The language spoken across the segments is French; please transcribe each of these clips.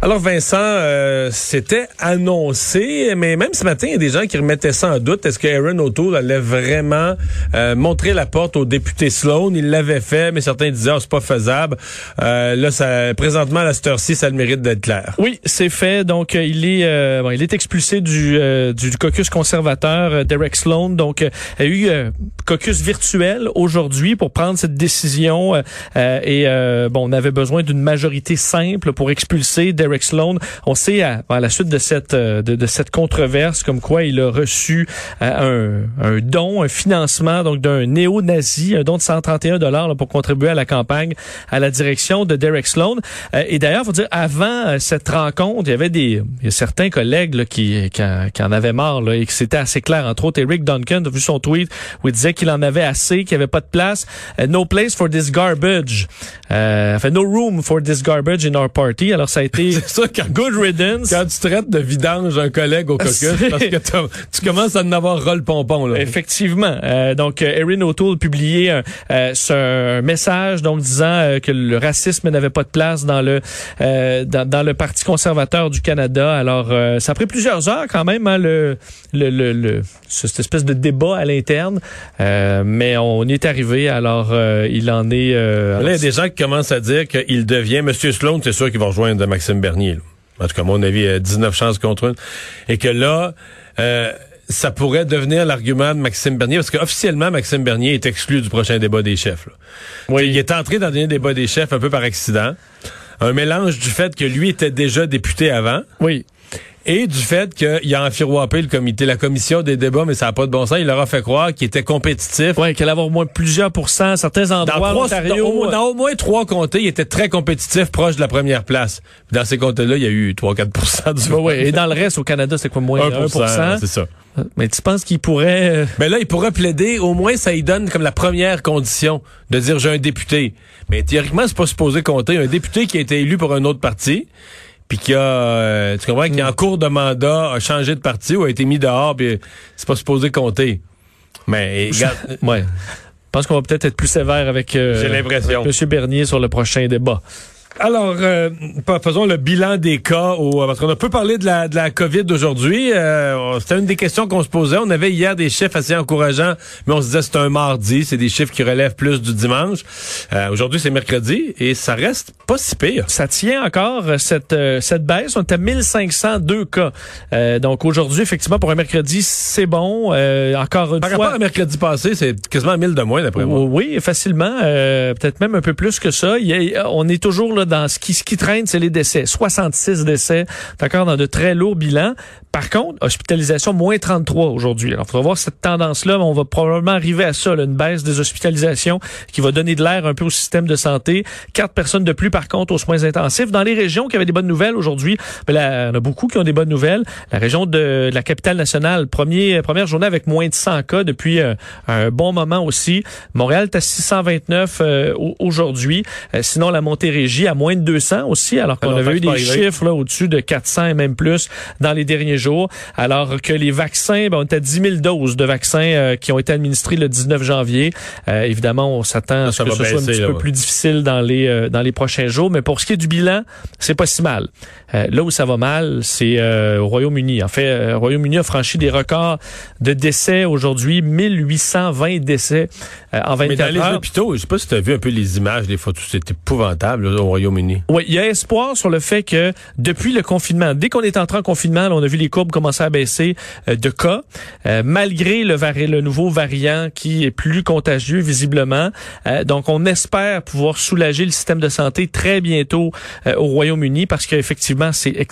Alors Vincent, euh, c'était annoncé, mais même ce matin, il y a des gens qui remettaient ça en doute. Est-ce que Aaron O'Toole allait vraiment euh, montrer la porte au député Sloan? Il l'avait fait, mais certains disaient oh, c'est pas faisable. Euh, là, ça, présentement, à la cette ci ça le mérite d'être clair. Oui, c'est fait. Donc, il est bon, il est expulsé du, du caucus conservateur Derek Sloan. Donc, il y a eu caucus virtuel aujourd'hui pour prendre cette décision. et bon, on avait besoin d'une majorité simple pour expulser Derek Eric Sloan. On sait à, la suite de cette euh, de, cette controverse comme quoi il a reçu euh, un, don, un financement donc d'un néo-nazi, un don de 131 dollars pour contribuer à la campagne à la direction de Derek Sloan. Euh, et d'ailleurs, faut dire avant cette rencontre, il y avait des certains collègues qui, qui, en, avaient marre là, et que c'était assez clair. Entre autres, Eric Duncan a vu son tweet où il disait qu'il en avait assez, qu'il n'y avait pas de place. no place for this garbage. enfin, no room for this garbage in our party. Alors ça a été c'est ça, quand, good riddance. Quand tu traites de vidange un collègue au caucus, parce que tu commences à en avoir rôle pompon. Là. Effectivement. Euh, donc, euh, Erin O'Toole publié un, euh, ce message donc disant euh, que le racisme n'avait pas de place dans le dans, dans, le Parti conservateur du Canada. Alors, ça a pris plusieurs heures quand même, hein, le, le, le, le, cette espèce de débat à l'interne, mais on y est arrivé. Alors, il en est... là, il y a des gens qui commencent à dire qu'il devient... Monsieur Sloan, c'est sûr qu'il va rejoindre Maxime Bernier. En tout cas, à mon avis, 19 chances contre une. Et que là, euh, ça pourrait devenir l'argument de Maxime Bernier, parce qu'officiellement, Maxime Bernier est exclu du prochain débat des chefs. Oui. Il est entré dans le dernier débat des chefs un peu par accident. Un mélange du fait que lui était déjà député avant. Oui et du fait qu'il a enfiroppé le comité, la commission des débats, mais ça n'a pas de bon sens. Il leur a fait croire qu'il était compétitif. Oui, qu'il allait avoir au moins plusieurs pourcents, certains endroits dans, dans, au, moins trois comtés, il était très compétitif, proche de la première place. dans ces comtés-là, il y a eu 3-4 du Oui, et dans le reste, au Canada, c'est quoi, moins 1, C'est ça. Mais tu penses qu'il pourrait... Euh, mais là, il pourrait plaider, au moins ça lui donne comme la première condition de dire j'ai un député. Mais théoriquement, c'est pas supposé compter. Un député qui a été élu pour un autre parti, puis qui a, euh, tu comprends, qui en cours de mandat a changé de parti ou a été mis dehors, puis c'est pas supposé compter. Mais ouais. Je pense qu'on va peut-être être plus sévère avec, euh, J'ai l'impression. M. Bernier sur le prochain débat. Alors, euh, faisons le bilan des cas. Au, parce qu'on a peu parlé de la, de la COVID aujourd'hui. Euh, C'était une des questions qu'on se posait. On avait hier des chiffres assez encourageants, mais on se disait c'est un mardi. C'est des chiffres qui relèvent plus du dimanche. Euh, aujourd'hui, c'est mercredi et ça reste pas si pire. Ça tient encore euh, cette, euh, cette baisse. On est à 1502 cas. donc aujourd'hui, effectivement, pour un mercredi, c'est bon. encore une Par fois... rapport à mercredi passé, c'est quasiment 1000 de moins, d'après moi. Oui, facilement. Peut-être même un peu plus que ça. on est toujours là dans ce qui, ce qui traîne, c'est les décès. 66 décès, d'accord, dans de très lourds bilans. Par contre, hospitalisation moins 33 aujourd'hui. Alors, il faudra voir cette tendance-là. On va probablement arriver à ça, là, une baisse des hospitalisations qui va donner de l'air un peu au système de santé. Quatre personnes de plus, par contre, aux soins intensifs. Dans les régions qui avaient des bonnes nouvelles aujourd'hui, ben il y en a beaucoup qui ont des bonnes nouvelles. La région de, la capitale nationale, premier, première journée avec moins de 100 cas depuis euh, un bon moment aussi. Montréal est à 629 euh, aujourd'hui. Euh, sinon, la Montérégie à moins de 200 aussi, alors qu'on avait eu des chiffres là au-dessus de 400 et même plus dans les derniers jours. Alors que les vaccins, ben, on était à 10 000 doses de vaccins euh, qui ont été administrés le 19 janvier. Euh, évidemment, on s'attend à ce que ce soit un petit peu plus difficile dans les euh, dans les prochains jours. Mais pour ce qui est du bilan, c'est pas si mal. là où ça va mal, c'est au Royaume-Uni. En fait, le Royaume-Uni a franchi des records de décès aujourd'hui, 1820 décès en 24 Mais dans les hôpitaux, je sais pas si tu as vu un peu les images, les photos, c'est épouvantable au Royaume-Uni. Oui, il y a espoir sur le fait que depuis le confinement, dès qu'on est entré en confinement, on a vu les courbes commencer à baisser euh, de cas, euh, malgré le, le nouveau variant qui est plus contagieux visiblement. Euh, donc, on espère pouvoir soulager le système de santé très bientôt au Royaume-Uni parce qu'effectivement, c'est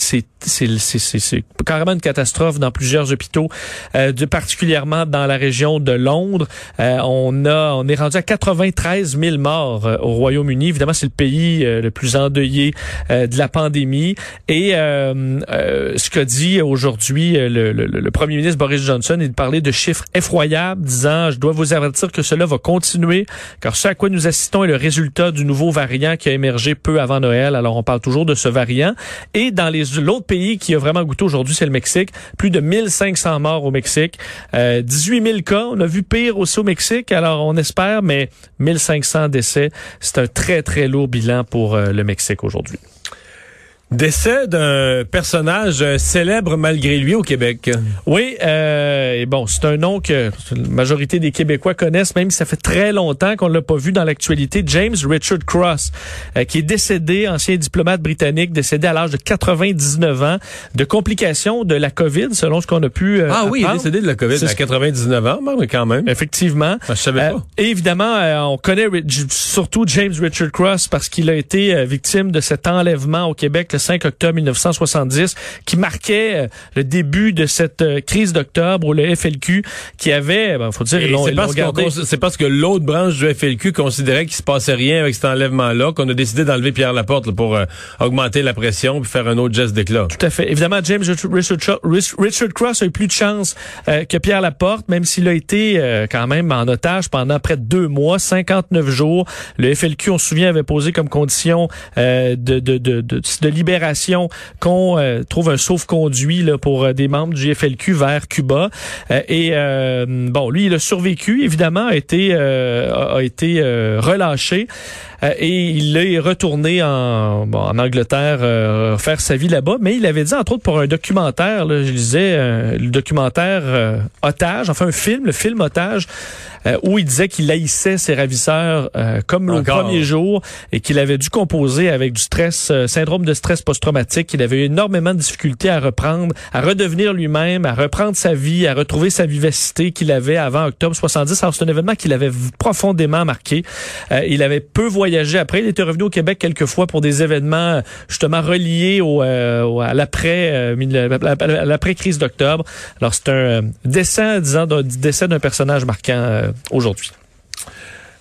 carrément une catastrophe dans plusieurs hôpitaux, de, particulièrement dans la région de Londres. on a on est rendu à 93 000 morts au Royaume-Uni. Évidemment, c'est le pays le plus endeuillé de la pandémie. Et ce qu'a dit aujourd'hui aujourd'hui euh, le, le, le, premier ministre Boris Johnson et de parler de chiffres effroyables, disant je dois vous avertir que cela va continuer, car ce à quoi nous assistons est le résultat du nouveau variant qui a émergé peu avant Noël. Alors on parle toujours de ce variant. Et dans les l'autre pays qui a vraiment goûté aujourd'hui, c'est le Mexique. Plus de 1500 morts au Mexique, euh, 18 000 cas. On a vu pire aussi au Mexique. Alors on espère, mais 1500 décès, c'est un très très lourd bilan pour euh, le Mexique aujourd'hui. Décès d'un personnage célèbre malgré lui au Québec. Oui, euh, et bon, c'est un nom que la majorité des Québécois connaissent, même si ça fait très longtemps qu'on l'a pas vu dans l'actualité. James Richard Cross, euh, qui est décédé, ancien diplomate britannique, décédé à l'âge de 99 ans de complications de la COVID, selon ce qu'on a pu. Euh, ah oui, il est décédé de la COVID à 99 ans, mais quand même. Effectivement. Ah, je savais pas. et évidemment, on connaît surtout James Richard Cross parce qu'il a été victime de cet enlèvement au Québec le 5 octobre 1970, qui marquait euh, le début de cette euh, crise d'octobre où le FLQ, qui avait, ben, faut dire, c'est parce, que l'autre branche du FLQ considérait qu'il se passait rien avec cet enlèvement-là qu'on a décidé d'enlever Pierre Laporte pour euh, augmenter la pression puis faire un autre geste d'éclat. Tout à fait. Évidemment, James Richard, Richard Cross a eu plus de chance que Pierre Laporte, même s'il a été quand même en otage pendant près de deux mois, 59 jours. Le FLQ, on se souvient, avait posé comme condition de, de, de, de, de qu'on euh, trouve un sauf-conduit là, pour euh, des membres du FLQ vers Cuba. Euh, et bon, lui, il a survécu, évidemment, a été, a été relâché. et il est retourné en, bon, en Angleterre faire sa vie là-bas. Mais il avait dit, entre autres, pour un documentaire, là, je disais, le documentaire Otage, enfin un film, le film Otage, où il disait qu'il haïssait ses ravisseurs comme le premier jour et qu'il avait dû composer avec du stress, syndrome de stress post-traumatique. Il avait eu énormément de difficultés à reprendre, à redevenir lui-même, à reprendre sa vie, à retrouver sa vivacité qu'il avait avant octobre 70. Alors, c'est un événement qu'il avait profondément marqué. Euh, il avait peu voyagé après. Il était revenu au Québec quelques fois pour des événements justement reliés au, euh, à l'après euh, l'après crise d'octobre. Alors, c'est un décès, disons, d'un décès d'un personnage marquant aujourd'hui.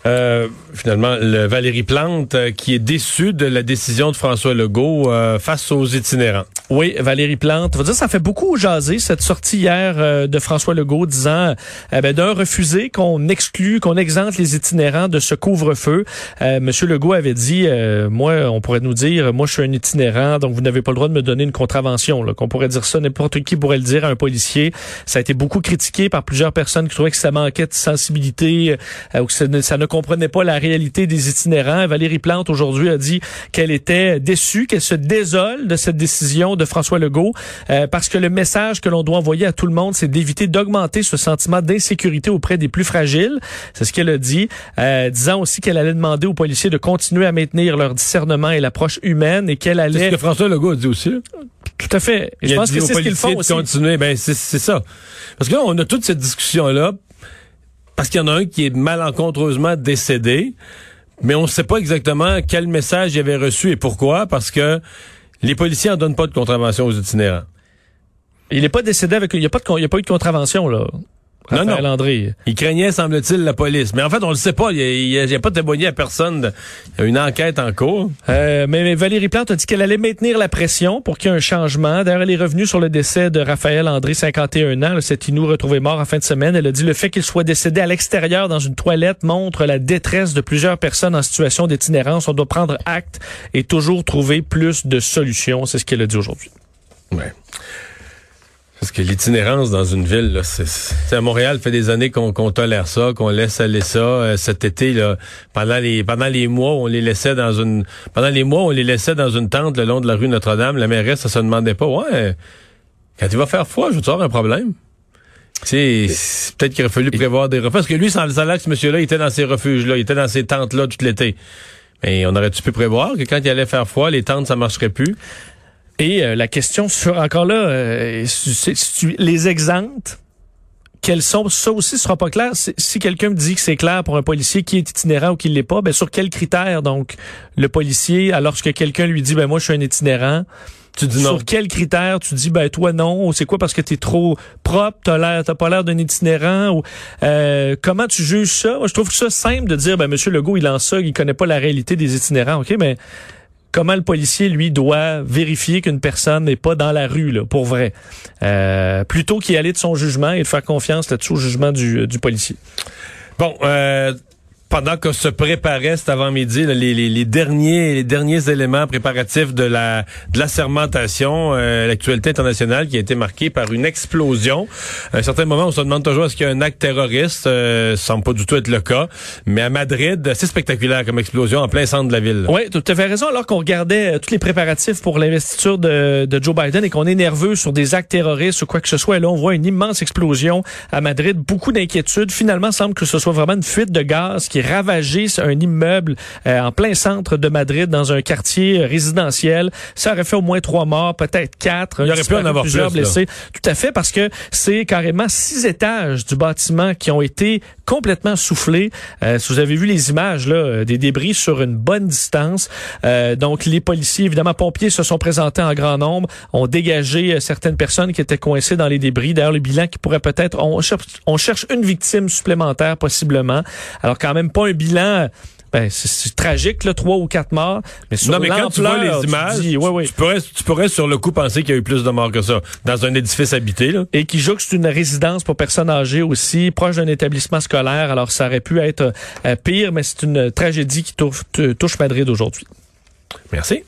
Euh, finalement, le Valérie Plante euh, qui est déçue de la décision de François Legault euh, face aux itinérants. Oui, Valérie Plante. Dire, ça fait beaucoup jaser cette sortie hier de François Legault disant ben, d'un refusé qu'on exclut, qu'on exempte les itinérants de ce couvre-feu. Monsieur Legault avait dit, moi, on pourrait nous dire, moi, je suis un itinérant, donc vous n'avez pas le droit de me donner une contravention. Qu'on pourrait dire ça, n'importe qui pourrait le dire à un policier. Ça a été beaucoup critiqué par plusieurs personnes qui trouvaient que ça manquait de sensibilité ou que ça ne comprenait pas la réalité des itinérants. Valérie Plante aujourd'hui a dit qu'elle était déçue, qu'elle se désole de cette décision de François Legault euh, parce que le message que l'on doit envoyer à tout le monde, c'est d'éviter d'augmenter ce sentiment d'insécurité auprès des plus fragiles. C'est ce qu'elle a dit, euh, disant aussi qu'elle allait demander aux policiers de continuer à maintenir leur discernement et l'approche humaine et qu'elle allait. C'est ce que François Legault a dit aussi. Tout à fait. je pense que c'est ce qu'ils font aussi. continuer. Ben c'est ça. Parce que là, on a toute cette discussion là parce qu'il y en a un qui est malencontreusement décédé, mais on ne sait pas exactement quel message il avait reçu et pourquoi, parce que les policiers en donnent pas de contravention aux itinérants. Il n'est pas décédé avec, il n'y a a pas eu de contravention, là non, non. Landry. Il craignait, semble-t-il, la police. Mais en fait, on le sait pas. Il n'y a, pas témoigné à personne. Il y a une enquête en cours. Euh, mais, Valérie Plante a dit qu'elle allait maintenir la pression pour qu'il y ait un changement. D'ailleurs, elle est revenue sur le décès de Raphaël André, 51 ans. Cet Inou retrouvé mort en fin de semaine. Elle a dit le fait qu'il soit décédé à l'extérieur dans une toilette montre la détresse de plusieurs personnes en situation d'itinérance. On doit prendre acte et toujours trouver plus de solutions. C'est ce qu'elle a dit aujourd'hui. Ouais. Parce que l'itinérance dans une ville, là, c'est, à Montréal, fait des années qu'on, tolère ça, qu'on laisse aller ça. Euh, cet été, là, pendant les pendant les mois, on les laissait dans une pendant les mois, on les laissait dans une tente le long de la rue Notre-Dame. La mairesse, ça se demandait pas, ouais, quand il va faire froid, je vais avoir un problème? C'est peut-être qu'il aurait fallu prévoir des refuges. Parce que lui, sans le salaire, ce monsieur-là, il était dans ces refuges-là, il était dans ces tentes-là tout l'été. Mais on aurait-tu pu prévoir que quand il allait faire froid, les tentes, ça marcherait plus? Et euh, la question sur encore là, euh, les exemples, quels sont ça aussi sera pas clair. Si, quelqu'un me dit que c'est clair pour un policier qui est itinérant ou qui l'est pas, ben sur quels critères donc le policier, alors que quelqu'un lui dit ben moi je suis un itinérant. Tu dis non. Sur quels critères tu dis ben toi non ou c'est quoi parce que t'es trop propre, t'as l'air t'as pas l'air d'un itinérant ou euh, comment tu juges ça? Moi je trouve ça simple de dire ben monsieur Legault il en ça, il connaît pas la réalité des itinérants. Ok mais comment le policier, lui, doit vérifier qu'une personne n'est pas dans la rue, là, pour vrai? Euh, plutôt qu'y aller de son jugement et de faire confiance là-dessus au jugement du, du policier. Bon, euh, pendant qu'on se préparait cet avant-midi, les, les, les, derniers les derniers éléments préparatifs de la de l'assermentation, euh, l'actualité internationale qui a été marquée par une explosion. À un certain moment, on se demande toujours est-ce qu'il y a un acte terroriste? Euh, semble pas du tout être le cas. Mais à Madrid, c'est spectaculaire comme explosion en plein centre de la ville. Oui, tu as fait raison. Alors qu'on regardait euh, tous les préparatifs pour l'investiture de, de, Joe Biden et qu'on est nerveux sur des actes terroristes ou quoi que ce soit, là, on voit une immense explosion à Madrid. Beaucoup d'inquiétudes. Finalement, semble que ce soit vraiment une fuite de gaz ravagé un immeuble euh, en plein centre de Madrid dans un quartier euh, résidentiel. Ça aurait fait au moins trois morts, peut-être quatre. Il y aurait pu en avoir plusieurs plus, blessés. Tout à fait, parce que c'est carrément six étages du bâtiment qui ont été complètement soufflés. Euh, si vous avez vu les images là, des débris sur une bonne distance. Euh, donc les policiers, évidemment pompiers, se sont présentés en grand nombre, ont dégagé certaines personnes qui étaient coincées dans les débris. D'ailleurs, le bilan qui pourrait peut-être, on cherche, on cherche une victime supplémentaire possiblement. Alors quand même pas un bilan ben, c'est tragique, là, trois ou quatre morts. Mais sur non, mais quand tu vois les images, tu, ouais, ouais. tu, pourrais, tu pourrais sur le coup penser qu'il y a eu plus de morts que ça dans un édifice habité. Là. Et qui jouxte une résidence pour personnes âgées aussi, proche d'un établissement scolaire. Alors, ça aurait pu être euh, pire, mais c'est une tragédie qui touche, touche Madrid aujourd'hui. Merci.